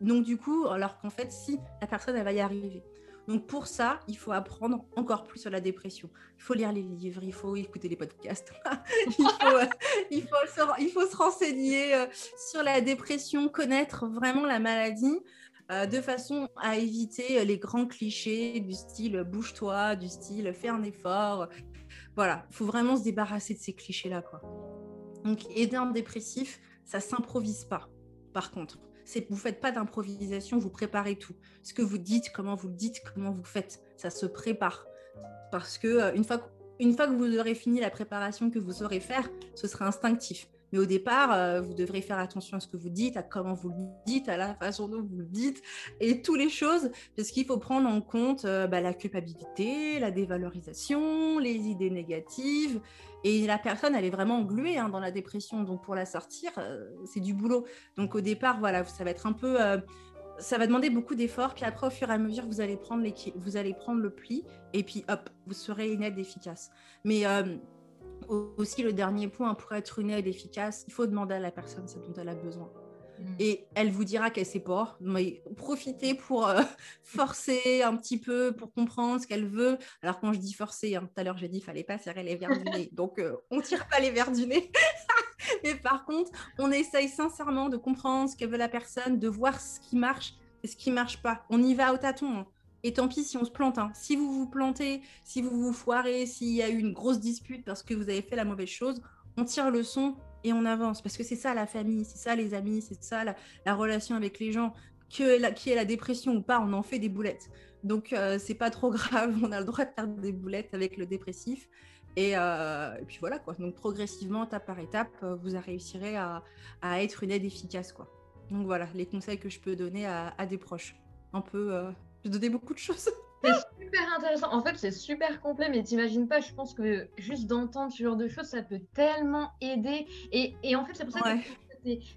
Donc du coup, alors qu'en fait, si la personne elle va y arriver. Donc pour ça, il faut apprendre encore plus sur la dépression. Il faut lire les livres, il faut écouter les podcasts, <laughs> il, faut, euh, il, faut se, il, faut, se, renseigner euh, sur la dépression, connaître vraiment la maladie. Euh, de façon à éviter les grands clichés du style bouge-toi, du style fais un effort. Voilà, il faut vraiment se débarrasser de ces clichés-là. quoi. Donc, aider un dépressif, ça s'improvise pas. Par contre, vous faites pas d'improvisation, vous préparez tout. Ce que vous dites, comment vous le dites, comment vous faites, ça se prépare. Parce que euh, une fois que vous aurez fini la préparation que vous saurez faire, ce sera instinctif. Mais au départ, euh, vous devrez faire attention à ce que vous dites, à comment vous le dites, à la façon dont vous le dites, et toutes les choses, parce qu'il faut prendre en compte euh, bah, la culpabilité, la dévalorisation, les idées négatives. Et la personne, elle est vraiment engluée hein, dans la dépression. Donc pour la sortir, euh, c'est du boulot. Donc au départ, voilà, ça va être un peu ça va demander beaucoup d'efforts. Puis après, au fur et à mesure, vous allez prendre, vous allez prendre le pli et puis hop, vous serez une aide efficace. Mais aussi, le dernier point, pour être une aide efficace, il faut demander à la personne ce dont elle a besoin. Mm. Et elle vous dira qu'elle sait pas, mais profitez pour euh, <laughs> forcer un petit peu, pour comprendre ce qu'elle veut. Alors quand je dis forcer, hein, tout à l'heure j'ai dit qu'il fallait pas serrer les verres du nez, <laughs> donc on euh, on tire pas les verres du nez. <laughs> mais par contre, on essaye sincèrement de comprendre ce que veut la personne, de voir ce qui marche et ce qui marche pas. On y va au tâton. Hein. Et tant pis si on se plante. Hein. Si vous vous plantez, si vous vous foirez, s'il y a eu une grosse dispute parce que vous avez fait la mauvaise chose, on tire le son et on avance. Parce que c'est ça la famille, c'est ça les amis, c'est ça la, relation avec les gens. Que qui est la dépression ou pas, on en fait des boulettes. Donc euh, c'est pas trop <laughs> grave, on a le droit de faire des boulettes avec le dépressif. Et, euh, puis voilà quoi. Donc progressivement, étape par étape, euh, vous réussirez à, à, être une aide efficace quoi. Donc voilà les conseils que je peux donner à, des proches. Un peu j'ai donné beaucoup de choses. <laughs> C'est super intéressant. En fait, c'est super complet, mais t'imagines pas, je pense que juste d'entendre ce genre de choses, ça peut tellement aider. Et, et en fait, c'est pour ça que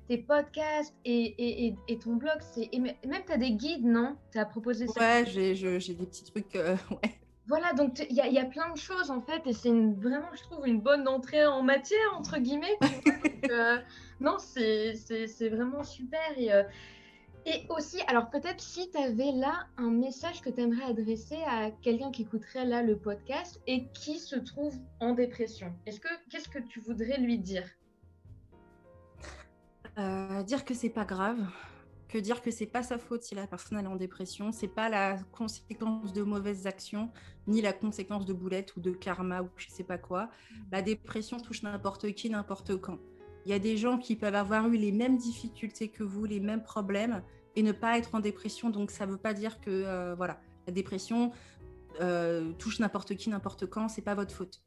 tes, podcasts et, ton blog, c'est et même tu as des guides, non? Tu as proposé ça? Ouais, j'ai des petits trucs. Euh, <laughs> ouais. Voilà, donc il y, y, a plein de choses en fait, et c'est vraiment, je trouve, une bonne entrée en matière, entre guillemets. Euh, non, c'est vraiment super. Et, euh, et aussi, alors peut-être si tu avais là un message que tu aimerais adresser à quelqu'un qui écouterait là le podcast et qui se trouve en dépression, est-ce que qu'est-ce que tu voudrais lui dire? Euh, Dire que c'est pas grave, que dire que c'est pas sa faute si la personne est en dépression, c'est pas la conséquence de mauvaises actions ni la conséquence de boulettes ou de karma ou je sais pas quoi. La dépression touche n'importe qui, n'importe quand. Il y a des gens qui peuvent avoir eu les mêmes difficultés que vous, les mêmes problèmes et ne pas être en dépression. Donc, ça ne veut pas dire que euh, voilà, la dépression euh, touche n'importe qui, n'importe quand. C'est pas votre faute.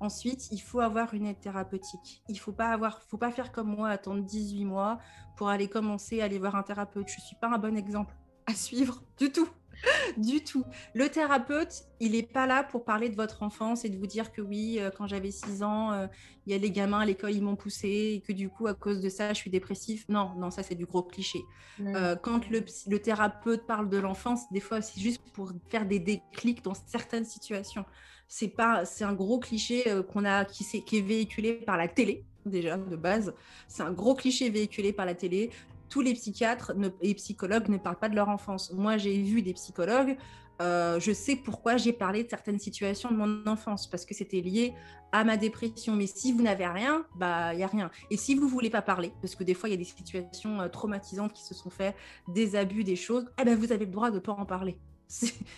Ensuite, il faut avoir une aide thérapeutique. Il faut pas faut pas faire comme moi, attendre 18 mois pour aller commencer à aller voir un thérapeute. Je suis pas un bon exemple à suivre du tout. <laughs> du tout. Le thérapeute, il n'est pas là pour parler de votre enfance et de vous dire que oui, euh, quand j'avais 6 ans, euh, il y a les gamins à l'école, ils m'ont poussé et que du coup, à cause de ça, je suis dépressif. Non, non, ça, c'est du gros cliché. Euh, quand le, le, thérapeute parle de l'enfance, des fois, c'est juste pour faire des déclics dans certaines situations. C'est pas, c'est un gros cliché qu'on a, qui est véhiculé par la télé déjà de base. C'est un gros cliché véhiculé par la télé tous les psychiatres et psychologues ne parlent pas de leur enfance. Moi, j'ai vu des psychologues. Euh, je sais pourquoi j'ai parlé de certaines situations de mon enfance, parce que c'était lié à ma dépression. Mais si vous n'avez rien, bah il y a rien. Et si vous voulez pas parler, parce que des fois il y a des situations euh, traumatisantes qui se sont faites, des abus, des choses, eh ben vous avez le droit de pas en parler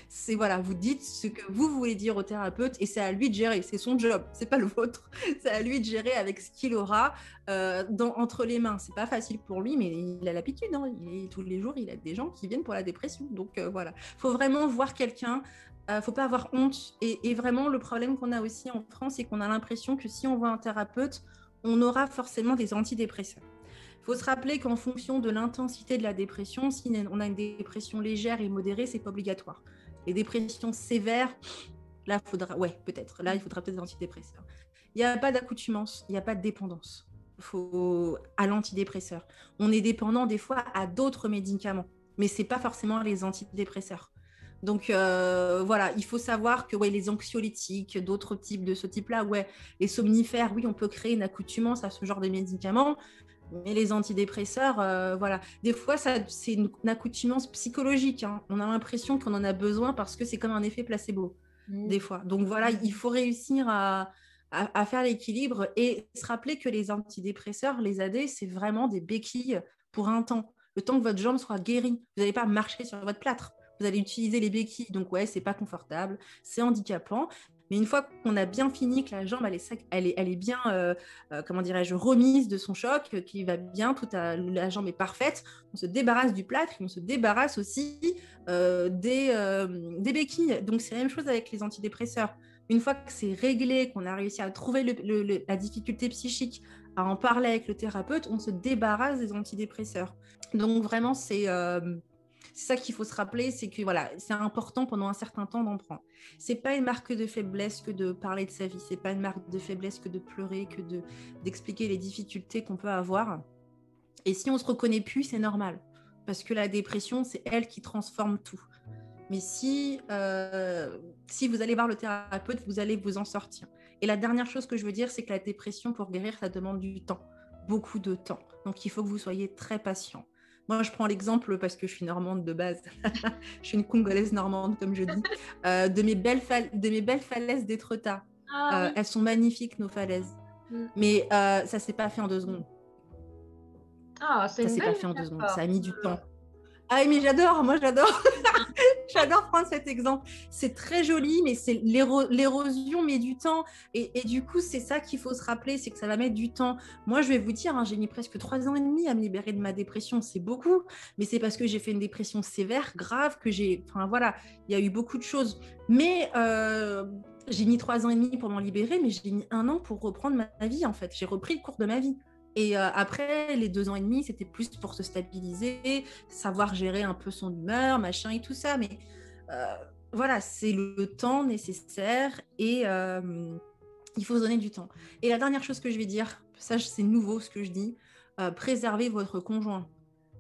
c'est voilà, vous dites ce que vous voulez dire au thérapeute et c'est à lui de gérer. C'est son job, c'est pas le vôtre. <laughs> C'est à lui de gérer avec ce qu'il aura euh, dans, entre les mains. C'est pas facile pour lui, mais il a l'habitude. Hein. tous les jours, il a des gens qui viennent pour la dépression. Donc euh, voilà, faut vraiment voir quelqu'un. Euh, faut pas avoir honte. Et, et vraiment, le problème qu'on a aussi en France, c'est qu'on a l'impression que si on voit un thérapeute, on aura forcément des antidépresseurs faut se rappeler qu'en fonction de l'intensité de la dépression, si on a une dépression légère et modérée, c'est pas obligatoire. Les dépressions sévères, là, faudra, ouais, peut-être. Là, il faudra peut-être des antidépresseurs. Il n'y a pas d'accoutumance, il n'y a pas de dépendance. Faut à l'antidépresseur. On est dépendant des fois à d'autres médicaments, mais c'est pas forcément les antidépresseurs. Donc euh, voilà, il faut savoir que les anxiolytiques, d'autres types de ce type-là, ouais, les somnifères, oui, on peut créer une accoutumance à ce genre de médicaments, mais les antidépresseurs, euh, voilà. Des fois, c'est une, accoutumance psychologique. Hein. On a l'impression qu'on en a besoin parce que c'est comme un effet placebo, mmh. des fois. Donc voilà, il faut réussir à, faire l'équilibre et se rappeler que les antidépresseurs, les AD, c'est vraiment des béquilles pour un temps. Le temps que votre jambe soit guérie. Vous n'allez pas marcher sur votre plâtre vous allez utiliser les béquilles. Donc ouais, c'est pas confortable, c'est handicapant, mais une fois qu'on a bien fini, que la jambe est, elle est, elle est bien, euh, euh, comment dirais-je, remise de son choc, euh, qui va bien, toute la jambe est parfaite, on se débarrasse du plâtre on se débarrasse aussi des, des béquilles. Donc c'est la même chose avec les antidépresseurs. Une fois que c'est réglé, qu'on a réussi à trouver la difficulté psychique, à en parler avec le thérapeute, on se débarrasse des antidépresseurs. Donc vraiment, c'est c'est ça qu'il faut se rappeler, c'est que voilà, c'est important pendant un certain temps d'en prendre. C'est pas une marque de faiblesse que de parler de sa vie, c'est pas une marque de faiblesse que de pleurer, que de d'expliquer les difficultés qu'on peut avoir. Et si on se reconnaît plus, c'est normal, parce que la dépression, c'est elle qui transforme tout. Mais si, euh, si vous allez voir le thérapeute, vous allez vous en sortir. Et la dernière chose que je veux dire, c'est que la dépression, pour guérir, ça demande du temps, beaucoup de temps. Donc il faut que vous soyez très patient. Moi, je prends l'exemple parce que je suis normande de base. <laughs> je suis une congolaise normande, comme je dis, euh, de, mes belles de mes belles falaises d'Étretat. Ah, euh, Elles sont magnifiques, nos falaises. Mm. Mais euh, ça s'est pas fait en deux secondes. Ah, ça s'est pas fait en deux secondes. Ça a mis du temps. Ah, mais j'adore, moi j'adore. <laughs> j'adore prendre cet exemple. C'est très joli, mais c'est l'érosion met du temps. Et, du coup, c'est ça qu'il faut se rappeler, c'est que ça va mettre du temps. Moi, je vais vous dire, hein, j'ai mis presque trois ans et demi à me libérer de ma dépression. C'est beaucoup, mais c'est parce que j'ai fait une dépression sévère, grave, que j'ai. Enfin voilà, il y a eu beaucoup de choses. Mais euh, j'ai mis trois ans et demi pour m'en libérer, mais j'ai mis un an pour reprendre ma vie, en fait. J'ai repris le cours de ma vie. Et euh, après, les deux ans et demi, c'était plus pour se stabiliser, savoir gérer un peu son humeur, machin et tout ça. Mais euh, voilà, c'est le temps nécessaire et euh, il faut se donner du temps. Et la dernière chose que je vais dire, ça c'est nouveau ce que je dis, préserver votre conjoint.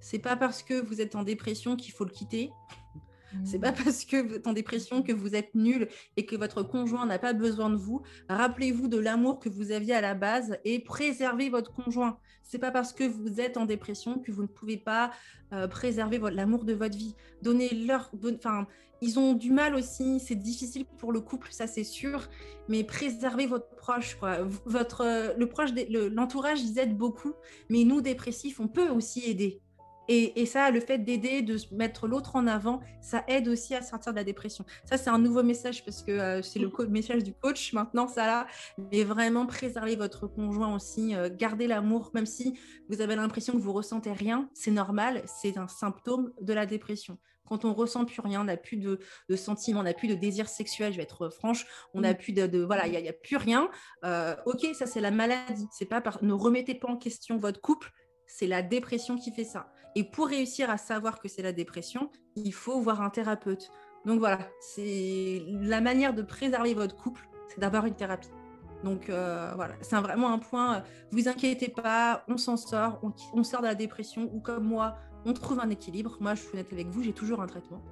C'est pas parce que vous êtes en dépression qu'il faut le quitter. C'est pas mmh. parce que vous êtes en dépression que vous êtes nul et que votre conjoint n'a pas besoin de vous. Rappelez-vous de l'amour que vous aviez à la base et préservez votre conjoint. C'est pas parce que vous êtes en dépression que vous ne pouvez pas euh, préserver l'amour de votre vie. Donnez-leur, enfin, ils ont du mal aussi. C'est difficile pour le couple, ça c'est sûr. Mais préservez votre proche, Votre, le proche, l'entourage, ils aident beaucoup. Mais nous dépressifs, on peut aussi aider. Et, ça, le fait d'aider, de mettre l'autre en avant, ça aide aussi à sortir de la dépression. Ça, c'est un nouveau message parce que euh, c'est le message du coach maintenant, ça là. Mais vraiment, préserver votre conjoint aussi, euh, garder l'amour, même si vous avez l'impression que vous ressentez rien, c'est normal, c'est un symptôme de la dépression. Quand on ressent plus rien, on n'a plus de, sentiments, on n'a plus de désir sexuel, je vais être franche, on n'a mm. plus de, voilà, il n'y a, plus rien. Euh, ok, ça c'est la maladie. C'est pas par, ne remettez pas en question votre couple, c'est la dépression qui fait ça. Et pour réussir à savoir que c'est la dépression, il faut voir un thérapeute. Donc voilà, c'est la manière de préserver votre couple, c'est d'avoir une thérapie. Donc euh, voilà, c'est vraiment un point. Vous inquiétez pas, on s'en sort, on, sort de la dépression ou comme moi, on trouve un équilibre. Moi, je suis honnête avec vous, j'ai toujours un traitement.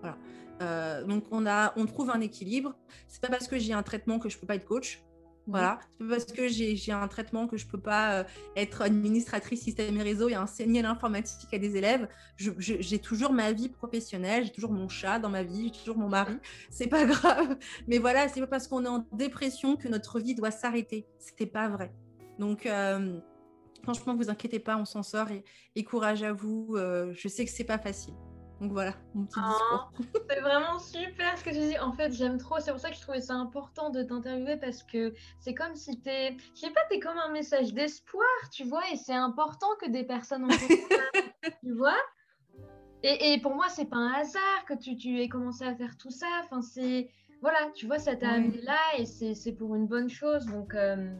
Voilà. Euh, donc on a, trouve un équilibre. C'est pas parce que j'ai un traitement que je peux pas être coach. Voilà, c'est parce que j'ai un traitement que je ne peux pas euh, être administratrice système et réseau et enseigner l'informatique à des élèves. J'ai toujours ma vie professionnelle, j'ai toujours mon chat dans ma vie, j'ai toujours mon mari. C'est pas <laughs> grave. Mais voilà, c'est pas parce qu'on est en dépression que notre vie doit s'arrêter. C'était pas vrai. Donc, euh, franchement, vous inquiétez pas, on s'en sort et, courage à vous. Euh, je sais que c'est pas facile. Donc voilà, mon petit discours. Ah, <laughs> c'est vraiment super ce que tu dis. En fait, j'aime trop. C'est pour ça que je trouvais ça important de t'interviewer parce que c'est comme si t'es, je sais pas, t'es comme un message d'espoir, tu vois. Et c'est important que des personnes en <laughs> ça, tu vois. Et, et, pour moi, c'est pas un hasard que tu, tu aies commencé à faire tout ça. Enfin, c'est voilà, tu vois, ça t'a amené là et c'est pour une bonne chose. Donc euh,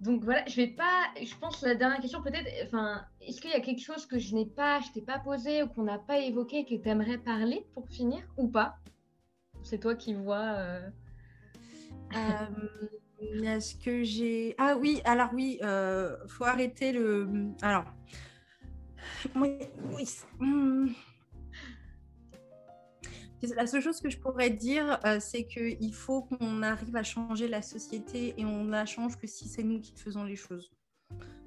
donc voilà, je vais pas. Je pense la dernière question peut-être. Enfin, est-ce qu'il y a quelque chose que je n'ai pas, je t'ai pas posé ou qu'on n'a pas évoqué que tu aimerais parler pour finir ou pas? C'est toi qui vois. Euh... euh est-ce que j'ai ah oui alors oui euh, faut arrêter le alors oui, oui. Hmm. La seule chose que je pourrais dire, euh, c'est qu'il faut qu'on arrive à changer la société et on la change que si c'est nous qui faisons les choses.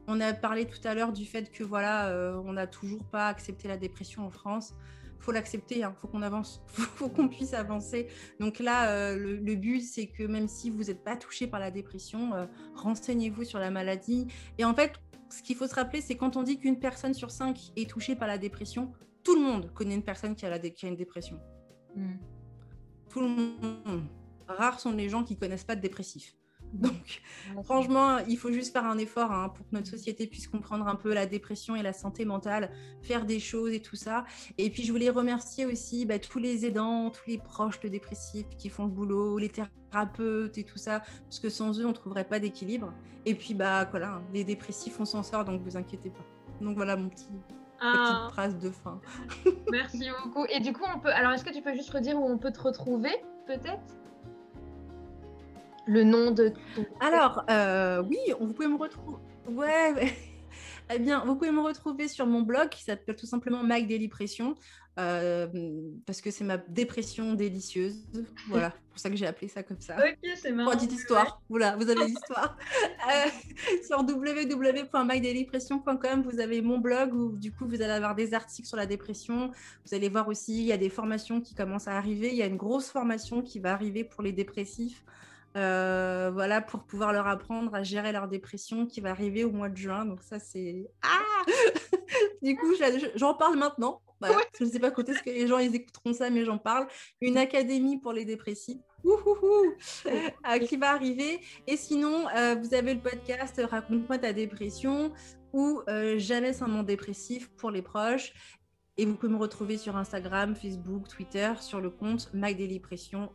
On a parlé tout à l'heure du fait que voilà, euh, on n'a toujours pas accepté la dépression en France. Faut l'accepter, il hein, faut qu'on avance, <laughs> faut, qu'on puisse avancer. Donc là, euh, le, but, c'est que même si vous n'êtes pas touché par la dépression, renseignez-vous sur la maladie. Et en fait, ce qu'il faut se rappeler, c'est quand on dit qu'une personne sur cinq est touchée par la dépression, tout le monde connaît une personne qui a une dépression. Mm. Tout le monde. Rares sont les gens qui connaissent pas de dépressif. Mm. Donc, franchement, il faut juste faire un effort hein, pour que notre société puisse comprendre un peu la dépression et la santé mentale, faire des choses et tout ça. Et puis, je voulais remercier aussi bah, tous les aidants, tous les proches de dépressifs qui font le boulot, les thérapeutes et tout ça, parce que sans eux, on ne trouverait pas d'équilibre. Et puis, bah voilà, les dépressifs, on s'en sort, donc vous inquiétez pas. Donc voilà mon petit, ah. Petite phrase de fin. <laughs> Merci beaucoup. Et du coup, on peut. Alors, est-ce que tu peux juste redire où on peut te retrouver, peut-être? Le nom de. Alors, euh, oui, vous pouvez me retrouver. Ouais. Eh bien, vous pouvez me retrouver sur mon blog qui s'appelle tout simplement Mike Daily Pression. Euh, parce que c'est ma dépression délicieuse. Voilà, <laughs> pour ça que j'ai appelé ça comme ça. Ok, c'est marrant. Petite histoire. Voilà, vous avez <laughs> l'histoire. euh, sur www.mydailypression.com, vous avez mon blog où du coup vous allez avoir des articles sur la dépression. Vous allez voir aussi, il y a des formations qui commencent à arriver. Il y a une grosse formation qui va arriver pour les dépressifs. Euh, voilà, pour pouvoir leur apprendre à gérer leur dépression qui va arriver au mois de juin. Donc ça, c'est... Ah <laughs> Du coup, j'en parle maintenant. Je ne sais pas quand est-ce que les gens ils écouteront ça, mais j'en parle. Une académie pour les dépressifs. Euh, <laughs> qui va arriver. Et sinon, euh, vous avez le podcast Raconte-moi ta dépression ou Jamais sans mon dépressif pour les proches. Et vous pouvez me retrouver sur Instagram, Facebook, Twitter, sur le compte My Pression